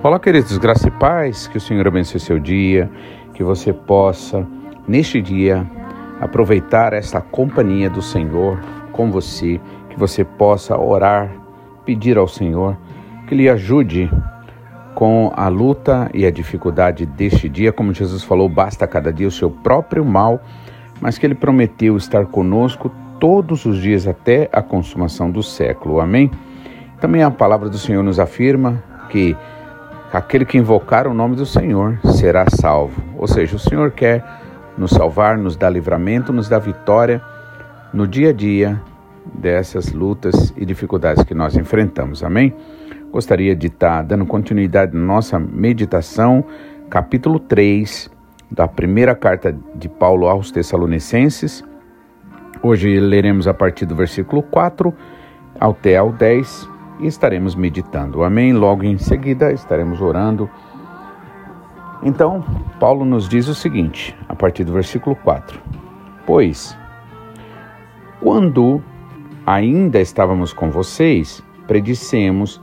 Olá, queridos, graça e paz, que o Senhor abençoe seu dia, que você possa, neste dia, aproveitar esta companhia do Senhor com você, que você possa orar, pedir ao Senhor que lhe ajude com a luta e a dificuldade deste dia. Como Jesus falou, basta cada dia o seu próprio mal, mas que ele prometeu estar conosco todos os dias até a consumação do século. Amém? Também a palavra do Senhor nos afirma que Aquele que invocar o nome do Senhor será salvo. Ou seja, o Senhor quer nos salvar, nos dar livramento, nos dar vitória no dia a dia dessas lutas e dificuldades que nós enfrentamos. Amém? Gostaria de estar dando continuidade na nossa meditação, capítulo 3 da primeira carta de Paulo aos Tessalonicenses. Hoje leremos a partir do versículo 4 até ao 10 e estaremos meditando. Amém? Logo em seguida estaremos orando. Então, Paulo nos diz o seguinte, a partir do versículo 4: Pois, quando ainda estávamos com vocês, predissemos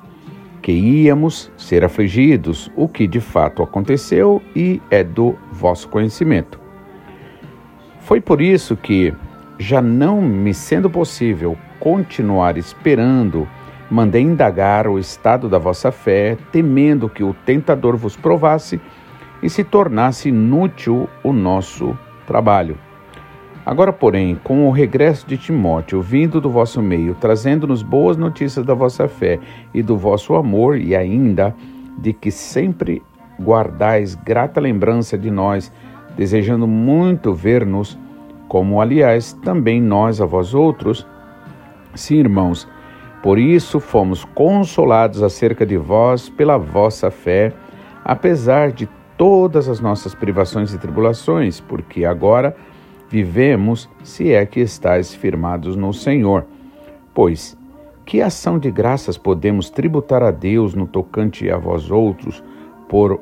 que íamos ser afligidos, o que de fato aconteceu e é do vosso conhecimento. Foi por isso que, já não me sendo possível continuar esperando mandei indagar o estado da vossa fé, temendo que o tentador vos provasse e se tornasse inútil o nosso trabalho. Agora, porém, com o regresso de Timóteo, vindo do vosso meio, trazendo-nos boas notícias da vossa fé e do vosso amor, e ainda de que sempre guardais grata lembrança de nós, desejando muito ver-nos, como aliás também nós a vós outros. Sim, irmãos, por isso fomos consolados acerca de vós pela vossa fé, apesar de todas as nossas privações e tribulações, porque agora vivemos se é que estáis firmados no Senhor. Pois, que ação de graças podemos tributar a Deus no tocante a vós outros, por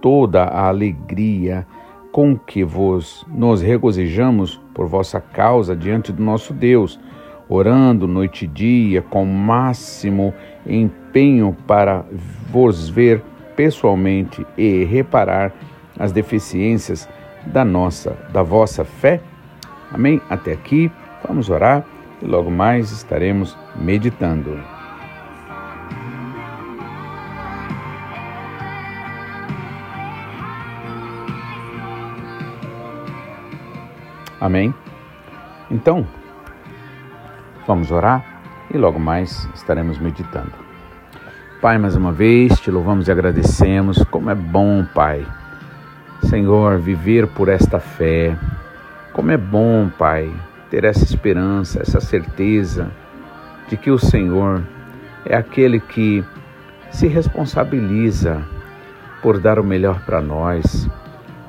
toda a alegria com que vos nos regozijamos por vossa causa diante do nosso Deus? orando noite e dia com máximo empenho para vos ver pessoalmente e reparar as deficiências da nossa, da vossa fé. Amém? Até aqui, vamos orar e logo mais estaremos meditando. Amém? Então, Vamos orar e logo mais estaremos meditando. Pai, mais uma vez te louvamos e agradecemos. Como é bom, Pai, Senhor, viver por esta fé. Como é bom, Pai, ter essa esperança, essa certeza de que o Senhor é aquele que se responsabiliza por dar o melhor para nós.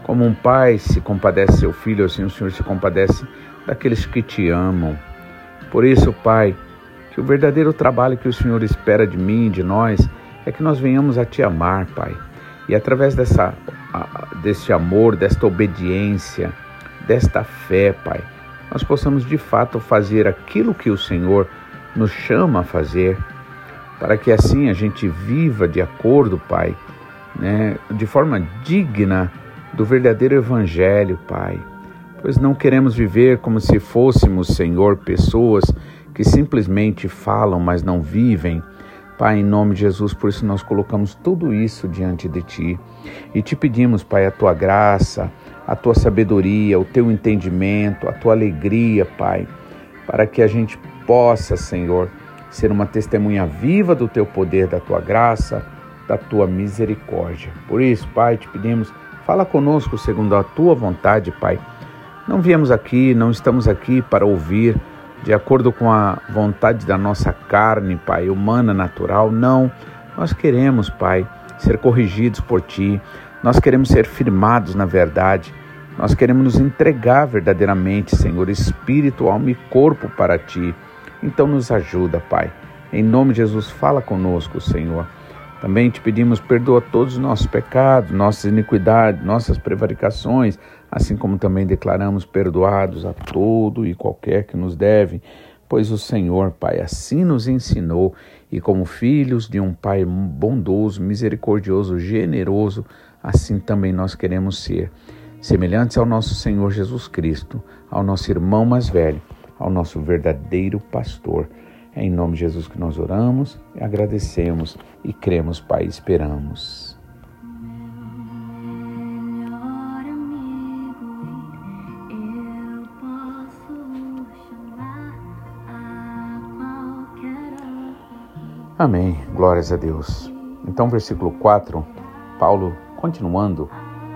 Como um pai se compadece seu filho, assim o Senhor se compadece daqueles que te amam. Por isso, Pai, que o verdadeiro trabalho que o Senhor espera de mim, de nós, é que nós venhamos a Te amar, Pai. E através dessa, desse amor, desta obediência, desta fé, Pai, nós possamos de fato fazer aquilo que o Senhor nos chama a fazer, para que assim a gente viva de acordo, Pai, né, de forma digna do verdadeiro Evangelho, Pai pois não queremos viver como se fôssemos, Senhor, pessoas que simplesmente falam, mas não vivem. Pai, em nome de Jesus, por isso nós colocamos tudo isso diante de Ti e te pedimos, Pai, a Tua graça, a Tua sabedoria, o Teu entendimento, a Tua alegria, Pai, para que a gente possa, Senhor, ser uma testemunha viva do Teu poder, da Tua graça, da Tua misericórdia. Por isso, Pai, te pedimos, fala conosco segundo a Tua vontade, Pai não viemos aqui, não estamos aqui para ouvir de acordo com a vontade da nossa carne, Pai, humana, natural. Não. Nós queremos, Pai, ser corrigidos por Ti. Nós queremos ser firmados na verdade. Nós queremos nos entregar verdadeiramente, Senhor, espírito, alma e corpo para Ti. Então nos ajuda, Pai. Em nome de Jesus, fala conosco, Senhor, Também te pedimos, perdoa todos os nossos pecados, nossas iniquidades, nossas prevaricações, assim como também declaramos perdoados a todo e qualquer que nos deve, pois o Senhor, Pai, assim nos ensinou, e como filhos de um Pai bondoso, misericordioso, generoso, assim também nós queremos ser, semelhantes ao nosso Senhor Jesus Cristo, ao nosso irmão mais velho, ao nosso verdadeiro pastor. É em nome de Jesus que nós oramos, agradecemos e cremos, Pai, esperamos. Amém. Glórias a Deus. Então, versículo 4, Paulo continuando.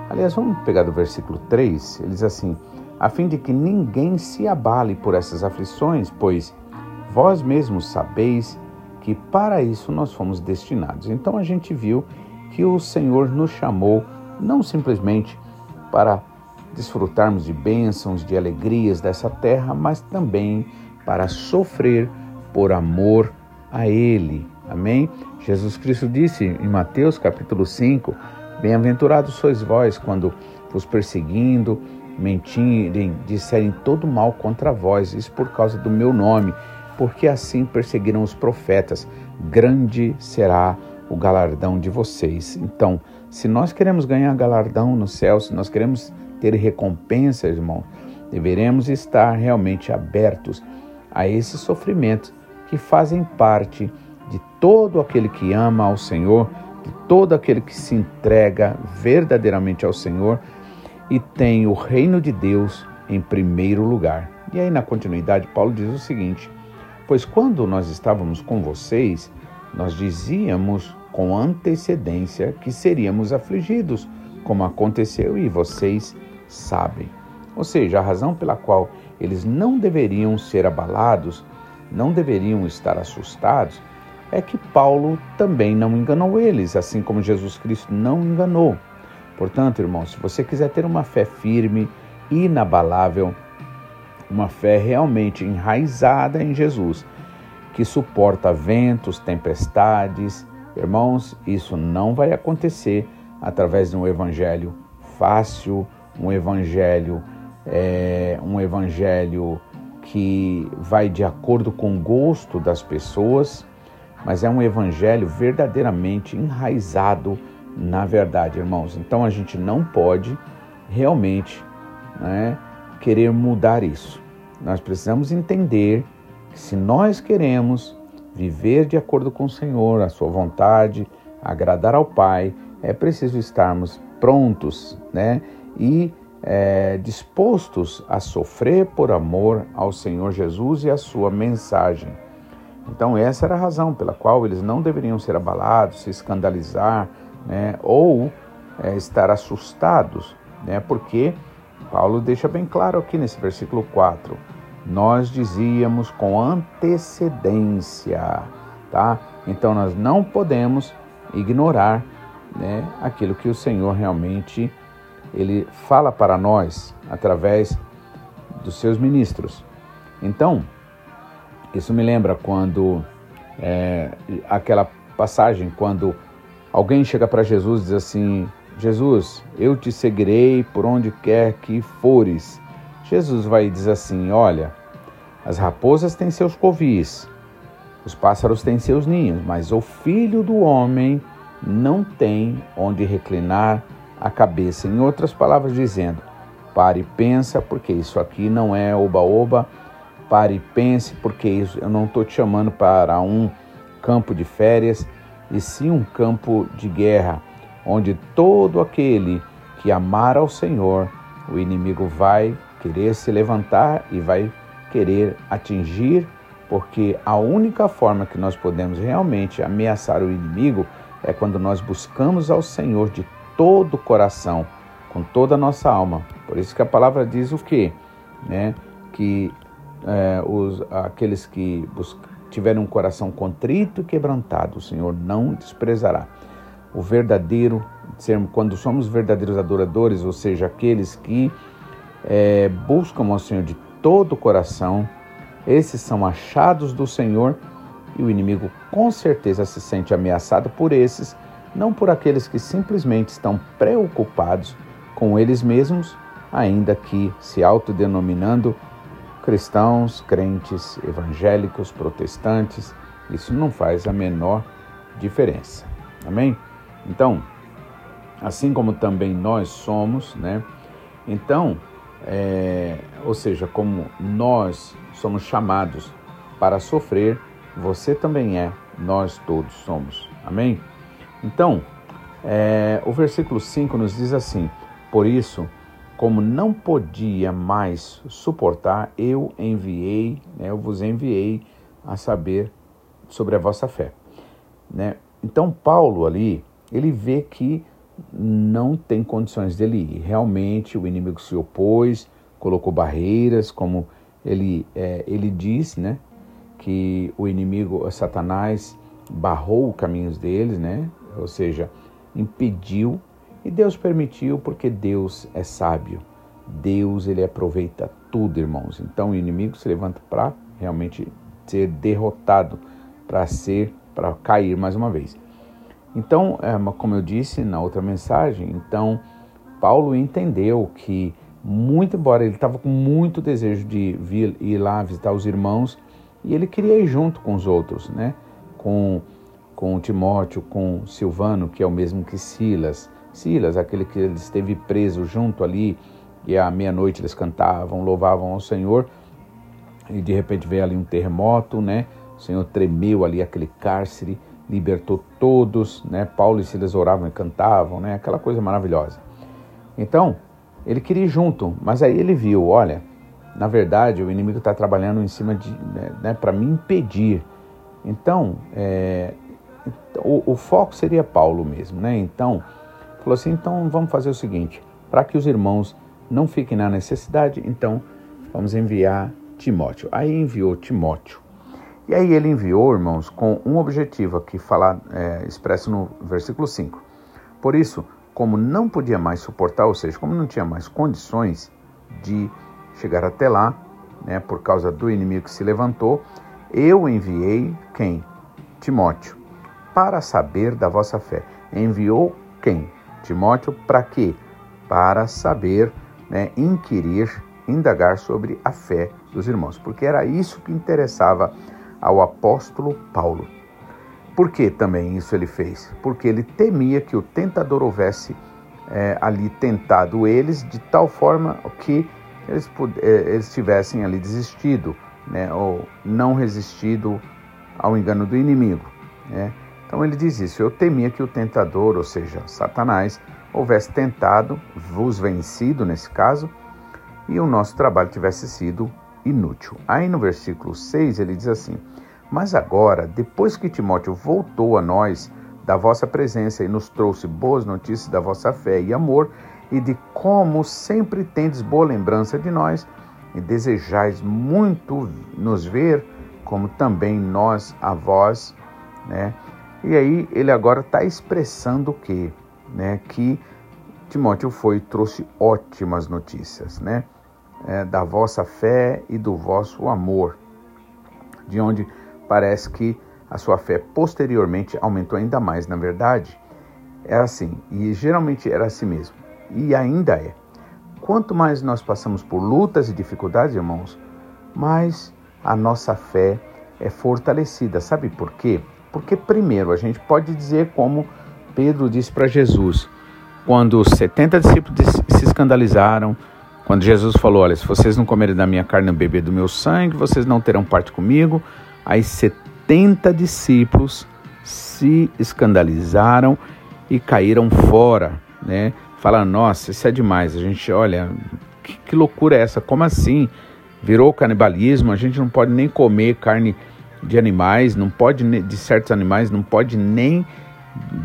Aliás, vamos pegar do versículo 3, ele diz assim: a fim de que ninguém se abale por essas aflições, pois vós mesmos sabeis que para isso nós fomos destinados. Então a gente viu que o Senhor nos chamou não simplesmente para desfrutarmos de bênçãos, de alegrias dessa terra, mas também para sofrer por amor a Ele. Amém? Jesus Cristo disse em Mateus capítulo 5: Bem-aventurados sois vós quando vos perseguindo, mentirem, disserem todo mal contra vós, isso por causa do meu nome, porque assim perseguiram os profetas. Grande será o galardão de vocês. Então, se nós queremos ganhar galardão no céu, se nós queremos ter recompensa, irmão, deveremos estar realmente abertos a esses sofrimentos que fazem parte de todo aquele que ama ao Senhor, de todo aquele que se entrega verdadeiramente ao Senhor e tem o reino de Deus em primeiro lugar. E aí, na continuidade, Paulo diz o seguinte: Pois quando nós estávamos com vocês, nós dizíamos com antecedência que seríamos afligidos, como aconteceu e vocês sabem. Ou seja, a razão pela qual eles não deveriam ser abalados não deveriam estar assustados é que Paulo também não enganou eles, assim como Jesus Cristo não enganou. Portanto, irmãos, se você quiser ter uma fé firme, inabalável, uma fé realmente enraizada em Jesus, que suporta ventos, tempestades, irmãos, isso não vai acontecer através de um evangelho fácil, um evangelho, é, um evangelho que vai de acordo com o gosto das pessoas, mas é um evangelho verdadeiramente enraizado na verdade, irmãos. Então a gente não pode realmente né, querer mudar isso. Nós precisamos entender que se nós queremos viver de acordo com o Senhor, a sua vontade, agradar ao Pai, é preciso estarmos prontos, né? E é, dispostos a sofrer por amor ao Senhor Jesus e à sua mensagem. Então, essa era a razão pela qual eles não deveriam ser abalados, se escandalizar, né, ou é, estar assustados, né, porque Paulo deixa bem claro aqui nesse versículo 4: nós dizíamos com antecedência, tá? Então, nós não podemos ignorar né, aquilo que o Senhor realmente ele fala para nós através dos seus ministros. Então, isso me lembra quando é, aquela passagem quando alguém chega para Jesus e diz assim: Jesus, eu te seguirei por onde quer que fores. Jesus vai dizer assim: Olha, as raposas têm seus covis, os pássaros têm seus ninhos, mas o filho do homem não tem onde reclinar a cabeça. Em outras palavras, dizendo: pare e pensa, porque isso aqui não é oba-oba. Pare e pense, porque isso, eu não estou te chamando para um campo de férias, e sim um campo de guerra, onde todo aquele que amar ao Senhor, o inimigo vai querer se levantar e vai querer atingir, porque a única forma que nós podemos realmente ameaçar o inimigo é quando nós buscamos ao Senhor de todo o coração, com toda a nossa alma. Por isso que a palavra diz o quê? Né? Que é, os, aqueles que tiverem um coração contrito e quebrantado, o Senhor não desprezará. O verdadeiro, quando somos verdadeiros adoradores, ou seja, aqueles que é, buscam ao Senhor de todo o coração, esses são achados do Senhor E o inimigo com certeza se sente ameaçado por esses, não por aqueles que simplesmente estão preocupados com eles mesmos, ainda que se autodenominando cristãos, crentes, evangélicos, protestantes, isso não faz a menor diferença. Amém? Então, assim como também nós somos, né? Então, é, ou seja, como nós somos chamados para sofrer, você também é, nós todos somos. Amém? Então, é, o versículo 5 nos diz assim: Por isso, como não podia mais suportar, eu enviei, né, eu vos enviei a saber sobre a vossa fé. Né? Então, Paulo ali, ele vê que não tem condições dele ir. Realmente, o inimigo se opôs, colocou barreiras, como ele, é, ele diz, né? Que o inimigo, Satanás, barrou os caminhos deles, né? Ou seja, impediu e Deus permitiu porque Deus é sábio. Deus ele aproveita tudo, irmãos. Então o inimigo se levanta para realmente ser derrotado, para ser, para cair mais uma vez. Então, é, como eu disse na outra mensagem, então Paulo entendeu que muito embora ele estava com muito desejo de vir ir lá visitar os irmãos e ele queria ir junto com os outros, né? Com com Timóteo, com Silvano, que é o mesmo que Silas. Silas, aquele que ele esteve preso junto ali e à meia-noite eles cantavam, louvavam ao Senhor. E de repente veio ali um terremoto, né? O Senhor tremeu ali aquele cárcere, libertou todos, né? Paulo e Silas oravam e cantavam, né? Aquela coisa maravilhosa. Então, ele queria ir junto, mas aí ele viu, olha, na verdade o inimigo está trabalhando em cima de, né, né para me impedir. Então, é, o, o, foco seria Paulo mesmo, né? Então, falou assim, então vamos fazer o seguinte, para que os irmãos não fiquem na necessidade, então vamos enviar Timóteo. Aí enviou Timóteo. E aí ele enviou, irmãos, com um objetivo aqui falar, é, expresso no versículo 5. Por isso, como não podia mais suportar, ou seja, como não tinha mais condições de chegar até lá, né, por causa do inimigo que se levantou, eu enviei quem? Timóteo, para saber da vossa fé. Enviou quem? Timóteo, para quê? Para saber, né, inquirir, indagar sobre a fé dos irmãos, porque era isso que interessava ao apóstolo Paulo. Por que também isso ele fez? Porque ele temia que o tentador houvesse é, ali tentado eles de tal forma que eles, é, eles tivessem ali desistido, né, ou não resistido ao engano do inimigo. Né? Então ele diz isso: Eu temia que o tentador, ou seja, Satanás, houvesse tentado, vos vencido nesse caso, e o nosso trabalho tivesse sido inútil. Aí no versículo 6 ele diz assim: mas agora, depois que Timóteo voltou a nós da vossa presença e nos trouxe boas notícias da vossa fé e amor, e de como sempre tendes boa lembrança de nós, e desejais muito nos ver, como também nós a vós, né? E aí ele agora está expressando o quê? Né? Que Timóteo foi e trouxe ótimas notícias, né? É, da vossa fé e do vosso amor, de onde parece que a sua fé posteriormente aumentou ainda mais. Na verdade, era assim, e geralmente era assim mesmo, e ainda é. Quanto mais nós passamos por lutas e dificuldades, irmãos, mais a nossa fé é fortalecida. Sabe por quê? Porque, primeiro, a gente pode dizer como Pedro disse para Jesus, quando os 70 discípulos se escandalizaram, quando Jesus falou: Olha, se vocês não comerem da minha carne e beber do meu sangue, vocês não terão parte comigo as 70 discípulos se escandalizaram e caíram fora, né? Falaram, nossa, isso é demais. A gente, olha, que, que loucura é essa? Como assim? Virou canibalismo, a gente não pode nem comer carne de animais, não pode de certos animais, não pode nem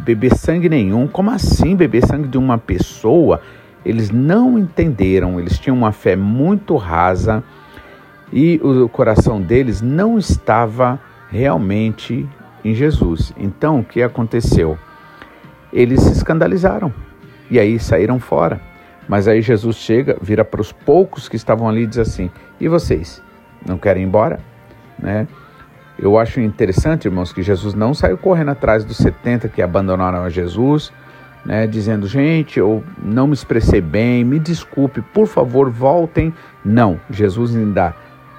beber sangue nenhum. Como assim beber sangue de uma pessoa? Eles não entenderam, eles tinham uma fé muito rasa e o coração deles não estava realmente em Jesus. Então, o que aconteceu? Eles se escandalizaram e aí saíram fora. Mas aí Jesus chega, vira para os poucos que estavam ali e diz assim: E vocês? Não querem ir embora? Né? Eu acho interessante, irmãos, que Jesus não saiu correndo atrás dos 70 que abandonaram a Jesus, né, dizendo, gente, eu não me expressei bem, me desculpe, por favor, voltem. Não, Jesus ainda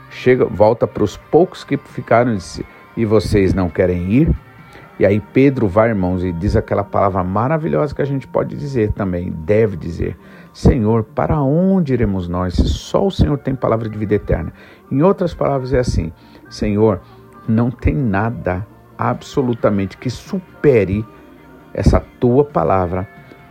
chega, volta para os poucos que ficaram e disse, e vocês não querem ir? E aí Pedro vai, irmãos, e diz aquela palavra maravilhosa que a gente pode dizer também, deve dizer: Senhor, para onde iremos nós se só o Senhor tem palavra de vida eterna? Em outras palavras, é assim: Senhor, não tem nada absolutamente que supere essa tua palavra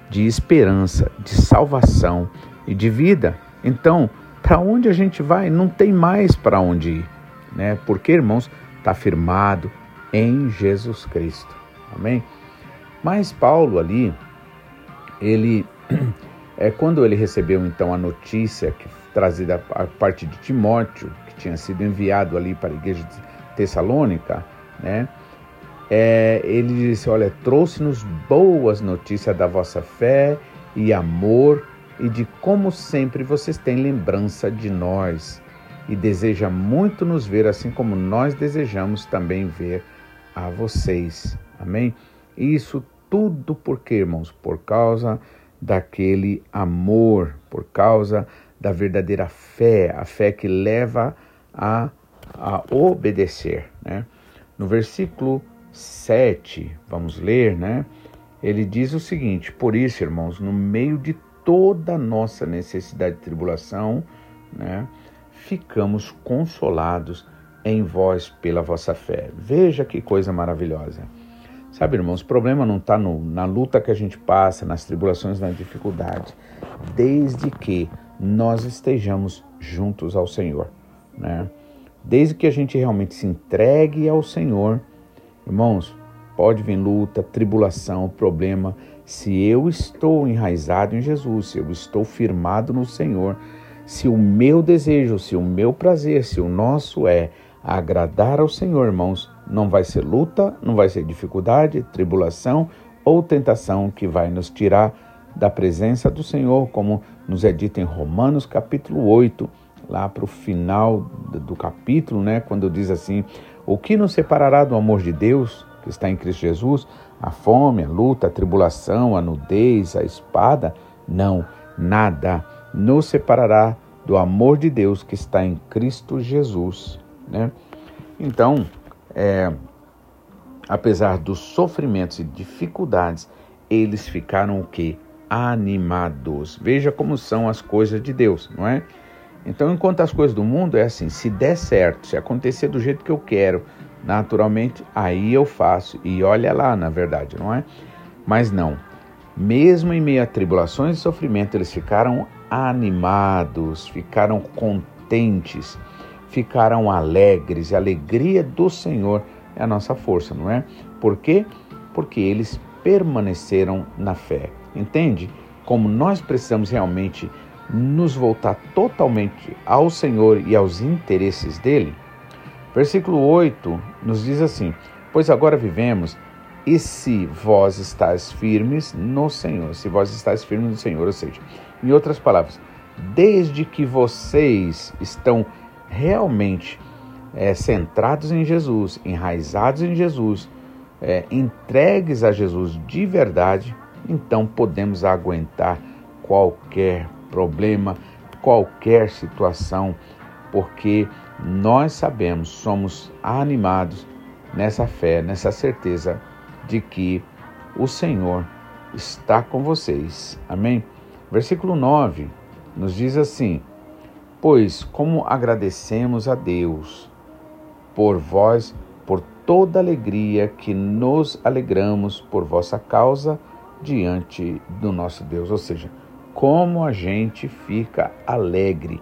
de esperança, de salvação e de vida. Então, para onde a gente vai? Não tem mais para onde ir, né? Porque, irmãos, está firmado em Jesus Cristo. Amém? Mas Paulo ali, ele é quando ele recebeu então a notícia que trazida a parte de Timóteo, que tinha sido enviado ali para a igreja de Tessalônica, né? É, ele disse: Olha, trouxe-nos boas notícias da vossa fé e amor e de como sempre vocês têm lembrança de nós e deseja muito nos ver, assim como nós desejamos também ver a vocês. Amém? Isso tudo por quê, irmãos? Por causa daquele amor, por causa da verdadeira fé, a fé que leva a, a obedecer. Né? No versículo 7, vamos ler, né? Ele diz o seguinte: Por isso, irmãos, no meio de toda nossa necessidade de tribulação, né, ficamos consolados em vós pela vossa fé. Veja que coisa maravilhosa. Sabe, irmãos, o problema não está na luta que a gente passa, nas tribulações, nas dificuldades, desde que nós estejamos juntos ao Senhor, né? Desde que a gente realmente se entregue ao Senhor, irmãos, pode vir luta, tribulação, problema, se eu estou enraizado em Jesus, se eu estou firmado no Senhor, se o meu desejo, se o meu prazer, se o nosso é agradar ao Senhor, irmãos, não vai ser luta, não vai ser dificuldade, tribulação ou tentação que vai nos tirar da presença do Senhor, como nos é dito em Romanos capítulo 8, lá para o final do capítulo, né, quando diz assim: O que nos separará do amor de Deus que está em Cristo Jesus? A fome, a luta, a tribulação, a nudez, a espada? Não, nada nos separará do amor de Deus que está em Cristo Jesus. Né? Então, é, apesar dos sofrimentos e dificuldades, eles ficaram o que? Animados. Veja como são as coisas de Deus, não é? Então, enquanto as coisas do mundo é assim, se der certo, se acontecer do jeito que eu quero, naturalmente, aí eu faço. E olha lá, na verdade, não é? Mas não. Mesmo em meio a tribulações e sofrimento, eles ficaram animados, ficaram contentes, ficaram alegres. A alegria do Senhor é a nossa força, não é? Por quê? Porque eles permaneceram na fé. Entende? Como nós precisamos realmente nos voltar totalmente ao Senhor e aos interesses dele, Versículo 8 nos diz assim: Pois agora vivemos, e se vós estáis firmes no Senhor, se vós estáis firmes no Senhor, ou seja, em outras palavras, desde que vocês estão realmente é, centrados em Jesus, enraizados em Jesus, é, entregues a Jesus de verdade, então podemos aguentar qualquer problema, qualquer situação, porque nós sabemos, somos animados nessa fé, nessa certeza de que o Senhor está com vocês. Amém? Versículo 9 nos diz assim: Pois como agradecemos a Deus por vós, por toda alegria que nos alegramos por vossa causa diante do nosso Deus. Ou seja, como a gente fica alegre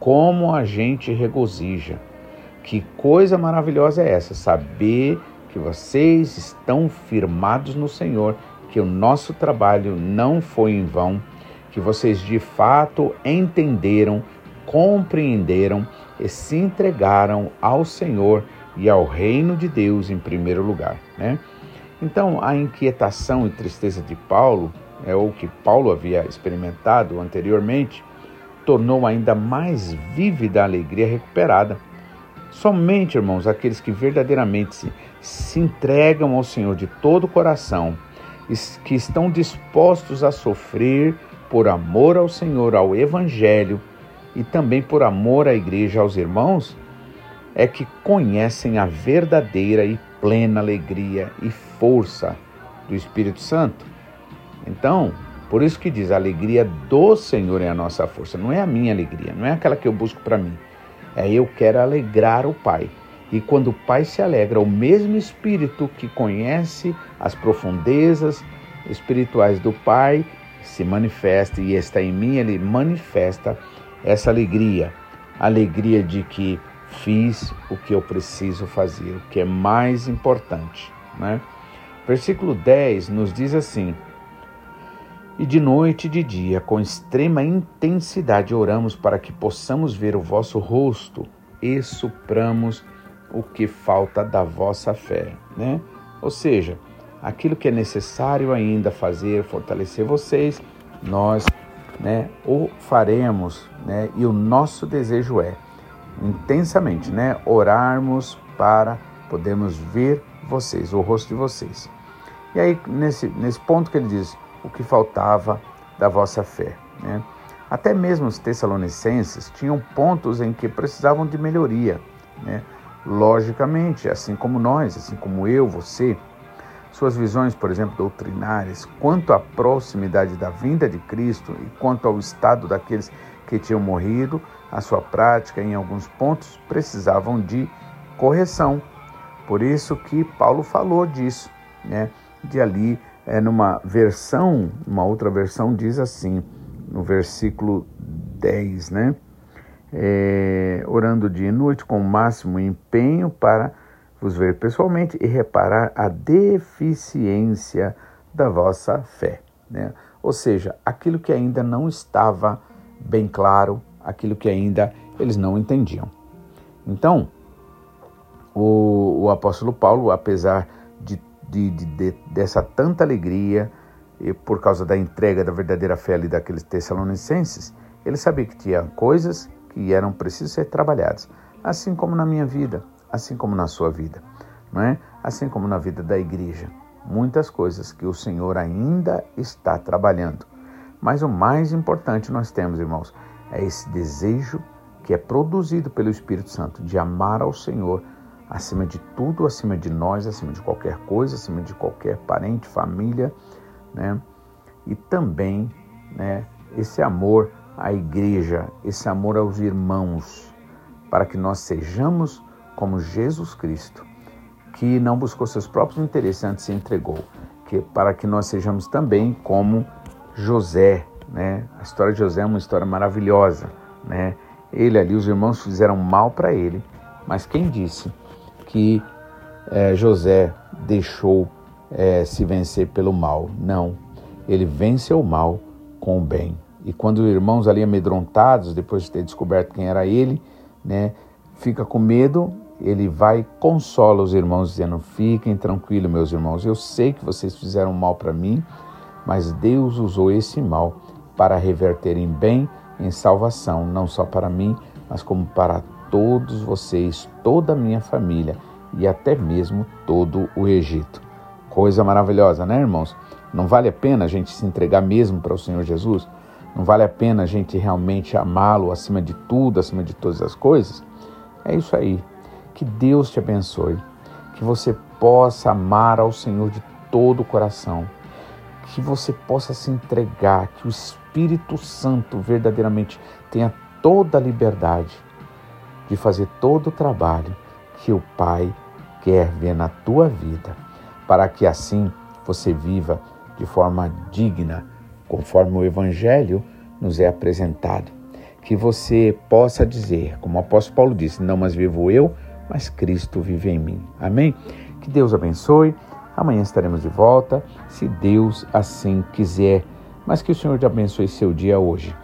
como a gente regozija. Que coisa maravilhosa é essa, saber que vocês estão firmados no Senhor, que o nosso trabalho não foi em vão, que vocês de fato entenderam, compreenderam e se entregaram ao Senhor e ao reino de Deus em primeiro lugar, né? Então, a inquietação e tristeza de Paulo, é o que Paulo havia experimentado anteriormente, tornou ainda mais vívida a alegria recuperada. Somente, irmãos, aqueles que verdadeiramente se, se entregam ao Senhor de todo o coração, que estão dispostos a sofrer por amor ao Senhor, ao Evangelho e também por amor à igreja, aos irmãos, é que conhecem a verdadeira e plena alegria e força do Espírito Santo. Então, por isso que diz: a alegria do Senhor é a nossa força, não é a minha alegria, não é aquela que eu busco para mim. É eu quero alegrar o Pai. E quando o Pai se alegra, o mesmo Espírito que conhece as profundezas espirituais do Pai se manifesta e está em mim, ele manifesta essa alegria, alegria de que fiz o que eu preciso fazer, o que é mais importante. Né? Versículo 10 nos diz assim: E de noite e de dia, com extrema intensidade, oramos para que possamos ver o vosso rosto e supramos o que falta da vossa fé. Né? Ou seja, aquilo que é necessário ainda fazer, fortalecer vocês, nós né, o faremos, né, e o nosso desejo é intensamente, né, orarmos para podermos ver vocês, o rosto de vocês. E aí, nesse, nesse ponto que ele diz, o que faltava da vossa fé. Né? Até mesmo os tessalonicenses tinham pontos em que precisavam de melhoria. Né? Logicamente, assim como nós, assim como eu, você, suas visões, por exemplo, doutrinárias, quanto à proximidade da vinda de Cristo e quanto ao estado daqueles que tinham morrido, a sua prática em alguns pontos precisavam de correção. Por isso que Paulo falou disso, né? De ali, é, numa versão, uma outra versão diz assim, no versículo 10, né? É, orando dia e noite com o máximo empenho para vos ver pessoalmente e reparar a deficiência da vossa fé. Né? Ou seja, aquilo que ainda não estava bem claro, aquilo que ainda eles não entendiam. Então, o, o apóstolo Paulo, apesar de, de, de, dessa tanta alegria, e por causa da entrega da verdadeira fé ali daqueles tessalonicenses, ele sabia que tinha coisas que eram precisas ser trabalhadas, assim como na minha vida, assim como na sua vida, não é? Assim como na vida da igreja. Muitas coisas que o Senhor ainda está trabalhando. Mas o mais importante nós temos, irmãos, é esse desejo que é produzido pelo Espírito Santo de amar ao Senhor acima de tudo, acima de nós, acima de qualquer coisa, acima de qualquer parente, família, né? E também, né, esse amor à igreja, esse amor aos irmãos, para que nós sejamos como Jesus Cristo, que não buscou seus próprios interesses antes se entregou, que para que nós sejamos também como José, né? A história de José é uma história maravilhosa, né? Ele ali, os irmãos fizeram mal para ele, mas quem disse que é, José deixou é, se vencer pelo mal? Não, ele vence o mal com o bem. E quando os irmãos ali amedrontados, depois de ter descoberto quem era ele, né, fica com medo, ele vai consola os irmãos, dizendo: Fiquem tranquilos, meus irmãos, eu sei que vocês fizeram mal para mim, mas Deus usou esse mal para reverter em bem, em salvação, não só para mim, mas como para todos vocês, toda a minha família e até mesmo todo o Egito. Coisa maravilhosa, né, irmãos? Não vale a pena a gente se entregar mesmo para o Senhor Jesus? Não vale a pena a gente realmente amá-lo acima de tudo, acima de todas as coisas? É isso aí. Que Deus te abençoe. Que você possa amar ao Senhor de todo o coração. Que você possa se entregar. Que o Espírito Santo verdadeiramente tenha toda a liberdade de fazer todo o trabalho que o Pai quer ver na tua vida, para que assim você viva de forma digna, conforme o Evangelho nos é apresentado que você possa dizer, como o apóstolo Paulo disse: Não mais vivo eu, mas Cristo vive em mim. Amém? Que Deus abençoe. Amanhã estaremos de volta, se Deus assim quiser. Mas que o Senhor te abençoe seu dia hoje.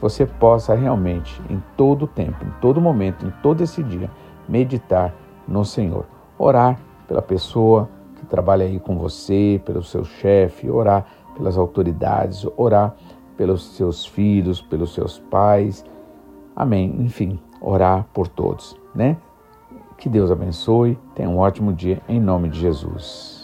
Você possa realmente, em todo tempo, em todo momento, em todo esse dia, meditar no Senhor. Orar pela pessoa que trabalha aí com você, pelo seu chefe, orar pelas autoridades, orar pelos seus filhos, pelos seus pais. Amém. Enfim, orar por todos, né? Que Deus abençoe. Tenha um ótimo dia em nome de Jesus.